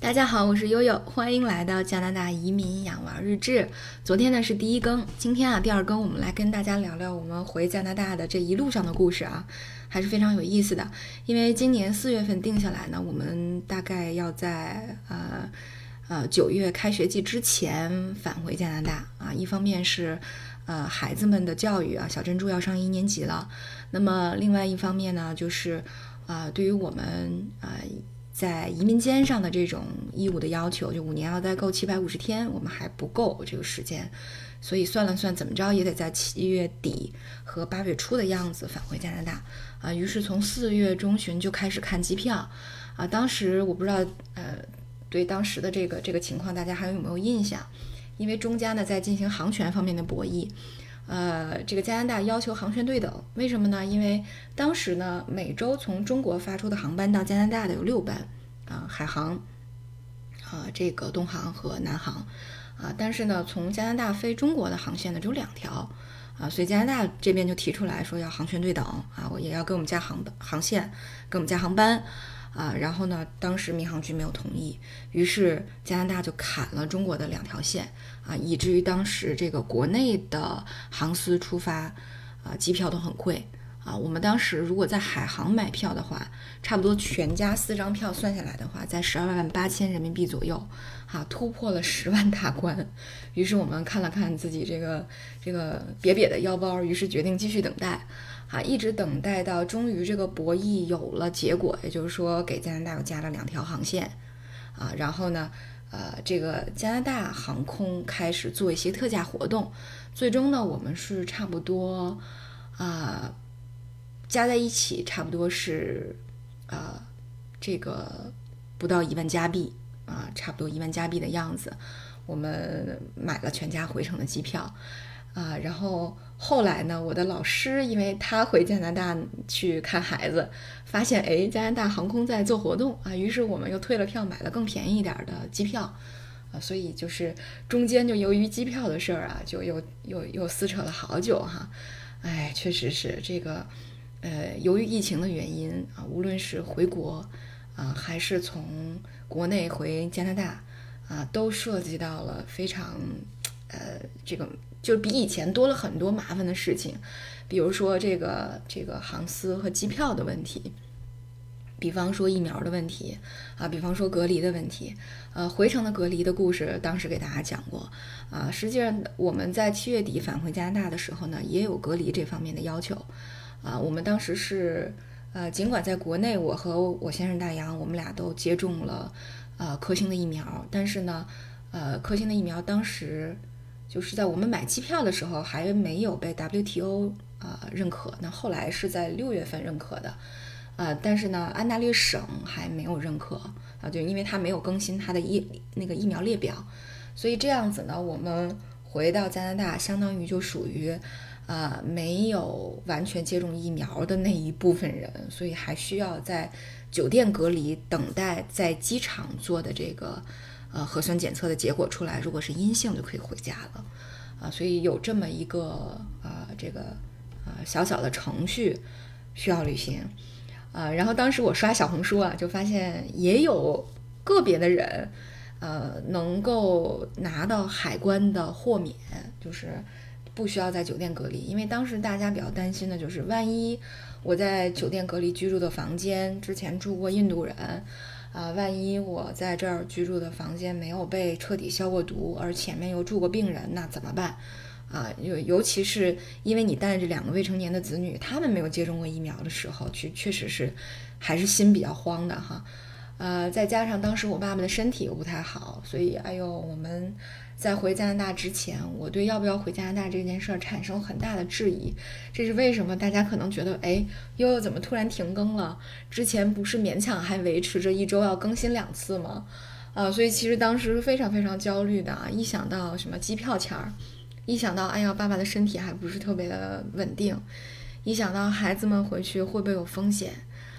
大家好，我是悠悠，欢迎来到加拿大移民养娃日志。昨天呢是第一更，今天啊第二更，我们来跟大家聊聊我们回加拿大的这一路上的故事啊，还是非常有意思的。因为今年四月份定下来呢，我们大概要在呃呃九月开学季之前返回加拿大啊。一方面是呃孩子们的教育啊，小珍珠要上一年级了。那么另外一方面呢，就是啊对于我们啊。在移民监上的这种义务的要求，就五年要待够七百五十天，我们还不够这个时间，所以算了算，怎么着也得在七月底和八月初的样子返回加拿大啊。于是从四月中旬就开始看机票啊。当时我不知道，呃，对当时的这个这个情况，大家还有没有印象？因为中加呢在进行航权方面的博弈。呃，这个加拿大要求航权对等，为什么呢？因为当时呢，每周从中国发出的航班到加拿大的有六班，啊，海航，啊，这个东航和南航，啊，但是呢，从加拿大飞中国的航线呢只有两条，啊，所以加拿大这边就提出来说要航权对等，啊，我也要给我们加航航线，给我们加航班。啊，然后呢，当时民航局没有同意，于是加拿大就砍了中国的两条线啊，以至于当时这个国内的航司出发啊，机票都很贵啊。我们当时如果在海航买票的话，差不多全家四张票算下来的话，在十二万八千人民币左右，哈，突破了十万大关。于是我们看了看自己这个这个瘪瘪的腰包，于是决定继续等待。啊，一直等待到终于这个博弈有了结果，也就是说给加拿大又加了两条航线，啊，然后呢，呃，这个加拿大航空开始做一些特价活动，最终呢，我们是差不多，啊，加在一起差不多是，呃，这个不到一万加币，啊，差不多一万加币的样子，我们买了全家回程的机票。啊，然后后来呢，我的老师因为他回加拿大去看孩子，发现哎，加拿大航空在做活动啊，于是我们又退了票，买了更便宜一点的机票，啊，所以就是中间就由于机票的事儿啊，就又又又撕扯了好久哈，哎，确实是这个，呃，由于疫情的原因啊，无论是回国啊，还是从国内回加拿大啊，都涉及到了非常，呃，这个。就比以前多了很多麻烦的事情，比如说这个这个航司和机票的问题，比方说疫苗的问题啊，比方说隔离的问题。呃，回程的隔离的故事当时给大家讲过啊。实际上我们在七月底返回加拿大的时候呢，也有隔离这方面的要求啊。我们当时是呃，尽管在国内我和我先生大洋我们俩都接种了呃科兴的疫苗，但是呢，呃，科兴的疫苗当时。就是在我们买机票的时候还没有被 WTO 啊认可，那后来是在六月份认可的，呃，但是呢，安大略省还没有认可啊，就因为它没有更新它的疫那个疫苗列表，所以这样子呢，我们回到加拿大，相当于就属于啊没有完全接种疫苗的那一部分人，所以还需要在酒店隔离，等待在机场做的这个。呃，核酸检测的结果出来，如果是阴性就可以回家了，啊，所以有这么一个啊，这个啊小小的程序需要履行，啊，然后当时我刷小红书啊，就发现也有个别的人，呃，能够拿到海关的豁免，就是不需要在酒店隔离，因为当时大家比较担心的就是，万一我在酒店隔离居住的房间之前住过印度人。啊，万一我在这儿居住的房间没有被彻底消过毒，而前面又住过病人，那怎么办？啊，尤尤其是因为你带着两个未成年的子女，他们没有接种过疫苗的时候，去确实是还是心比较慌的哈。呃，再加上当时我爸爸的身体又不太好，所以哎呦，我们。在回加拿大之前，我对要不要回加拿大这件事儿产生很大的质疑。这是为什么？大家可能觉得，哎，悠悠怎么突然停更了？之前不是勉强还维持着一周要更新两次吗？啊，所以其实当时是非常非常焦虑的啊！一想到什么机票钱儿，一想到哎呀爸爸的身体还不是特别的稳定，一想到孩子们回去会不会有风险，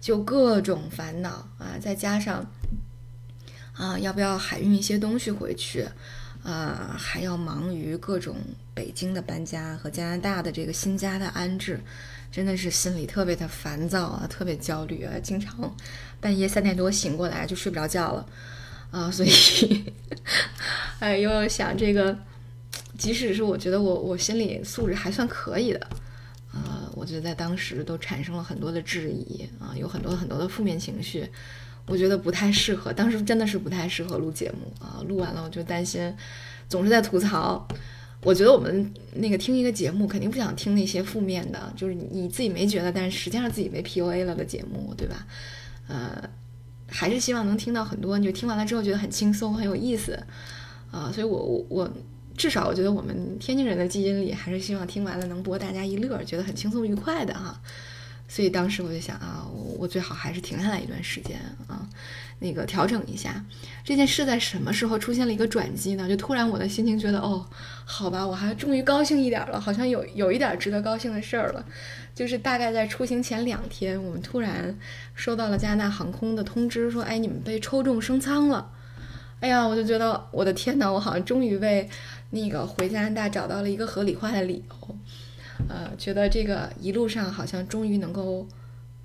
就各种烦恼啊！再加上啊，要不要海运一些东西回去？呃，还要忙于各种北京的搬家和加拿大的这个新家的安置，真的是心里特别的烦躁啊，特别焦虑啊，经常半夜三点多醒过来就睡不着觉了，啊，所以，哎，又想这个，即使是我觉得我我心理素质还算可以的，啊，我觉得在当时都产生了很多的质疑啊，有很多很多的负面情绪，我觉得不太适合，当时真的是不太适合录节目啊，录完了我就担心，总是在吐槽。我觉得我们那个听一个节目，肯定不想听那些负面的，就是你自己没觉得，但是实际上自己被 PUA 了的节目，对吧？呃。还是希望能听到很多，你就听完了之后觉得很轻松、很有意思，啊，所以我我我至少我觉得我们天津人的基因里还是希望听完了能博大家一乐，觉得很轻松愉快的哈。所以当时我就想啊，我我最好还是停下来一段时间啊，那个调整一下。这件事在什么时候出现了一个转机呢？就突然我的心情觉得哦，好吧，我还终于高兴一点了，好像有有一点值得高兴的事儿了。就是大概在出行前两天，我们突然收到了加拿大航空的通知，说哎，你们被抽中升舱了。哎呀，我就觉得我的天哪，我好像终于为那个回加拿大找到了一个合理化的理由。呃，觉得这个一路上好像终于能够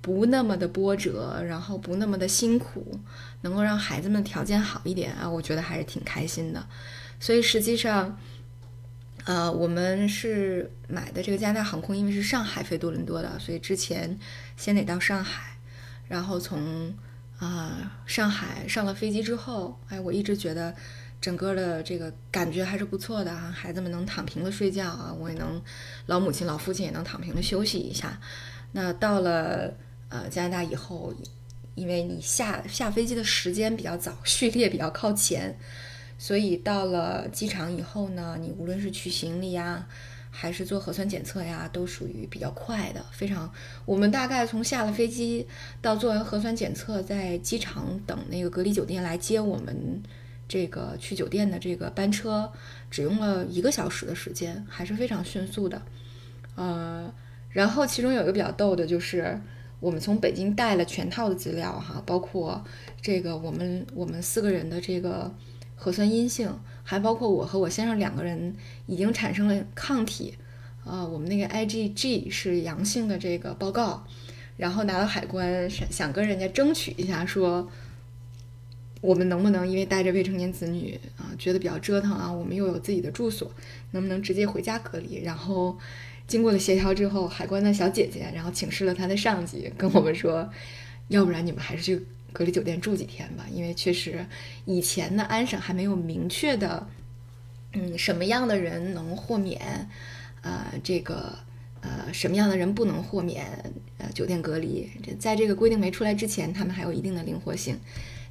不那么的波折，然后不那么的辛苦，能够让孩子们条件好一点啊，我觉得还是挺开心的。所以实际上，呃，我们是买的这个加拿大航空，因为是上海飞多伦多的，所以之前先得到上海，然后从啊上海上了飞机之后，哎，我一直觉得。整个的这个感觉还是不错的啊，孩子们能躺平的睡觉啊，我也能，老母亲老父亲也能躺平的休息一下。那到了呃加拿大以后，因为你下下飞机的时间比较早，序列比较靠前，所以到了机场以后呢，你无论是取行李呀，还是做核酸检测呀，都属于比较快的，非常。我们大概从下了飞机到做完核酸检测，在机场等那个隔离酒店来接我们。这个去酒店的这个班车只用了一个小时的时间，还是非常迅速的。呃，然后其中有一个比较逗的，就是我们从北京带了全套的资料哈，包括这个我们我们四个人的这个核酸阴性，还包括我和我先生两个人已经产生了抗体，呃，我们那个 IgG 是阳性的这个报告，然后拿到海关想想跟人家争取一下说。我们能不能因为带着未成年子女啊，觉得比较折腾啊？我们又有自己的住所，能不能直接回家隔离？然后经过了协调之后，海关的小姐姐然后请示了她的上级，跟我们说，要不然你们还是去隔离酒店住几天吧，因为确实以前的安省还没有明确的，嗯，什么样的人能豁免，呃，这个呃，什么样的人不能豁免呃酒店隔离？这在这个规定没出来之前，他们还有一定的灵活性。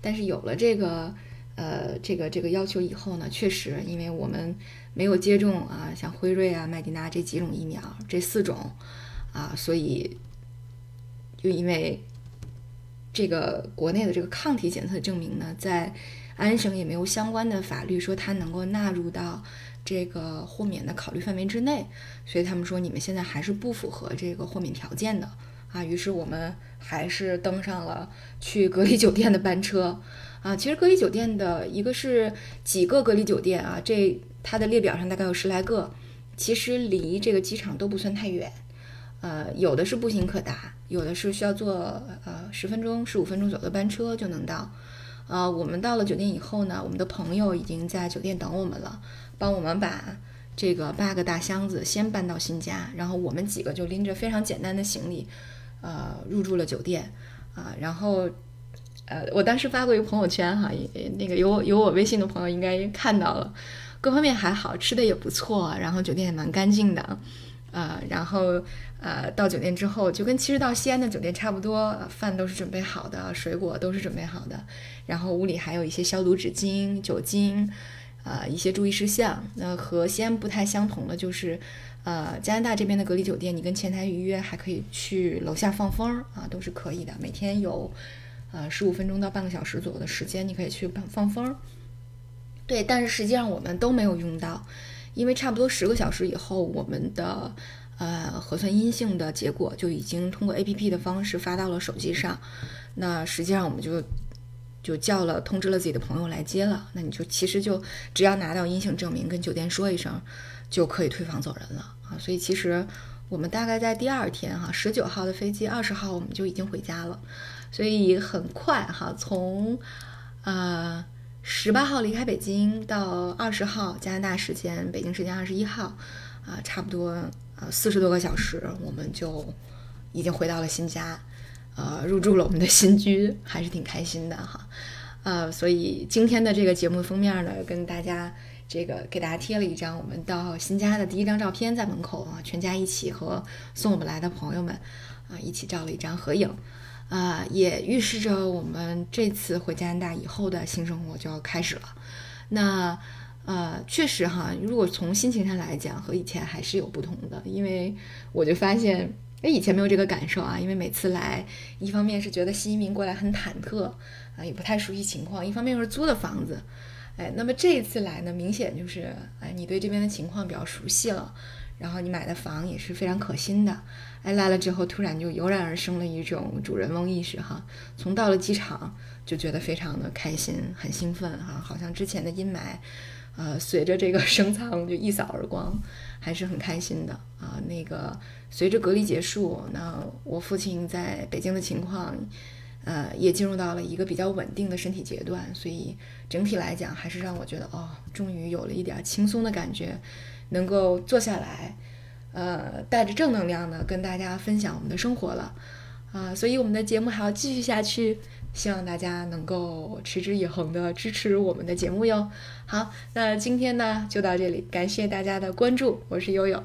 但是有了这个，呃，这个这个要求以后呢，确实，因为我们没有接种啊，像辉瑞啊、麦迪娜这几种疫苗，这四种，啊，所以就因为这个国内的这个抗体检测证明呢，在安省也没有相关的法律说它能够纳入到这个豁免的考虑范围之内，所以他们说你们现在还是不符合这个豁免条件的。啊，于是我们还是登上了去隔离酒店的班车。啊，其实隔离酒店的一个是几个隔离酒店啊，这它的列表上大概有十来个，其实离这个机场都不算太远。呃，有的是步行可达，有的是需要坐呃十分钟、十五分钟左右的班车就能到。呃，我们到了酒店以后呢，我们的朋友已经在酒店等我们了，帮我们把这个八个大箱子先搬到新家，然后我们几个就拎着非常简单的行李。呃，入住了酒店，啊，然后，呃，我当时发过一个朋友圈哈，那个有有我微信的朋友应该看到了，各方面还好，吃的也不错，然后酒店也蛮干净的，呃，然后呃，到酒店之后就跟其实到西安的酒店差不多，饭都是准备好的，水果都是准备好的，然后屋里还有一些消毒纸巾、酒精，啊，一些注意事项。那和西安不太相同的就是。呃，加拿大这边的隔离酒店，你跟前台预约，还可以去楼下放风啊，都是可以的。每天有呃十五分钟到半个小时左右的时间，你可以去放放风。对，但是实际上我们都没有用到，因为差不多十个小时以后，我们的呃核酸阴性的结果就已经通过 A P P 的方式发到了手机上。那实际上我们就就叫了通知了自己的朋友来接了。那你就其实就只要拿到阴性证明，跟酒店说一声，就可以退房走人了。啊，所以其实我们大概在第二天哈，十九号的飞机，二十号我们就已经回家了，所以很快哈，从呃十八号离开北京，到二十号加拿大时间，北京时间二十一号，啊，差不多呃四十多个小时，我们就已经回到了新家，呃，入住了我们的新居，还是挺开心的哈。呃，所以今天的这个节目封面呢，跟大家这个给大家贴了一张我们到新家的第一张照片，在门口啊，全家一起和送我们来的朋友们啊一起照了一张合影，啊，也预示着我们这次回加拿大以后的新生活就要开始了。那呃，确实哈，如果从心情上来讲，和以前还是有不同的，因为我就发现，哎，以前没有这个感受啊，因为每次来，一方面是觉得新移民过来很忐忑。啊，也不太熟悉情况。一方面又是租的房子，哎，那么这一次来呢，明显就是，哎，你对这边的情况比较熟悉了，然后你买的房也是非常可心的，哎，来了之后突然就油然而生了一种主人翁意识哈。从到了机场就觉得非常的开心，很兴奋哈，好像之前的阴霾，呃，随着这个 升舱就一扫而光，还是很开心的啊。那个随着隔离结束，那我父亲在北京的情况。呃，也进入到了一个比较稳定的身体阶段，所以整体来讲还是让我觉得哦，终于有了一点轻松的感觉，能够坐下来，呃，带着正能量的跟大家分享我们的生活了，啊，所以我们的节目还要继续下去，希望大家能够持之以恒的支持我们的节目哟。好，那今天呢就到这里，感谢大家的关注，我是悠悠。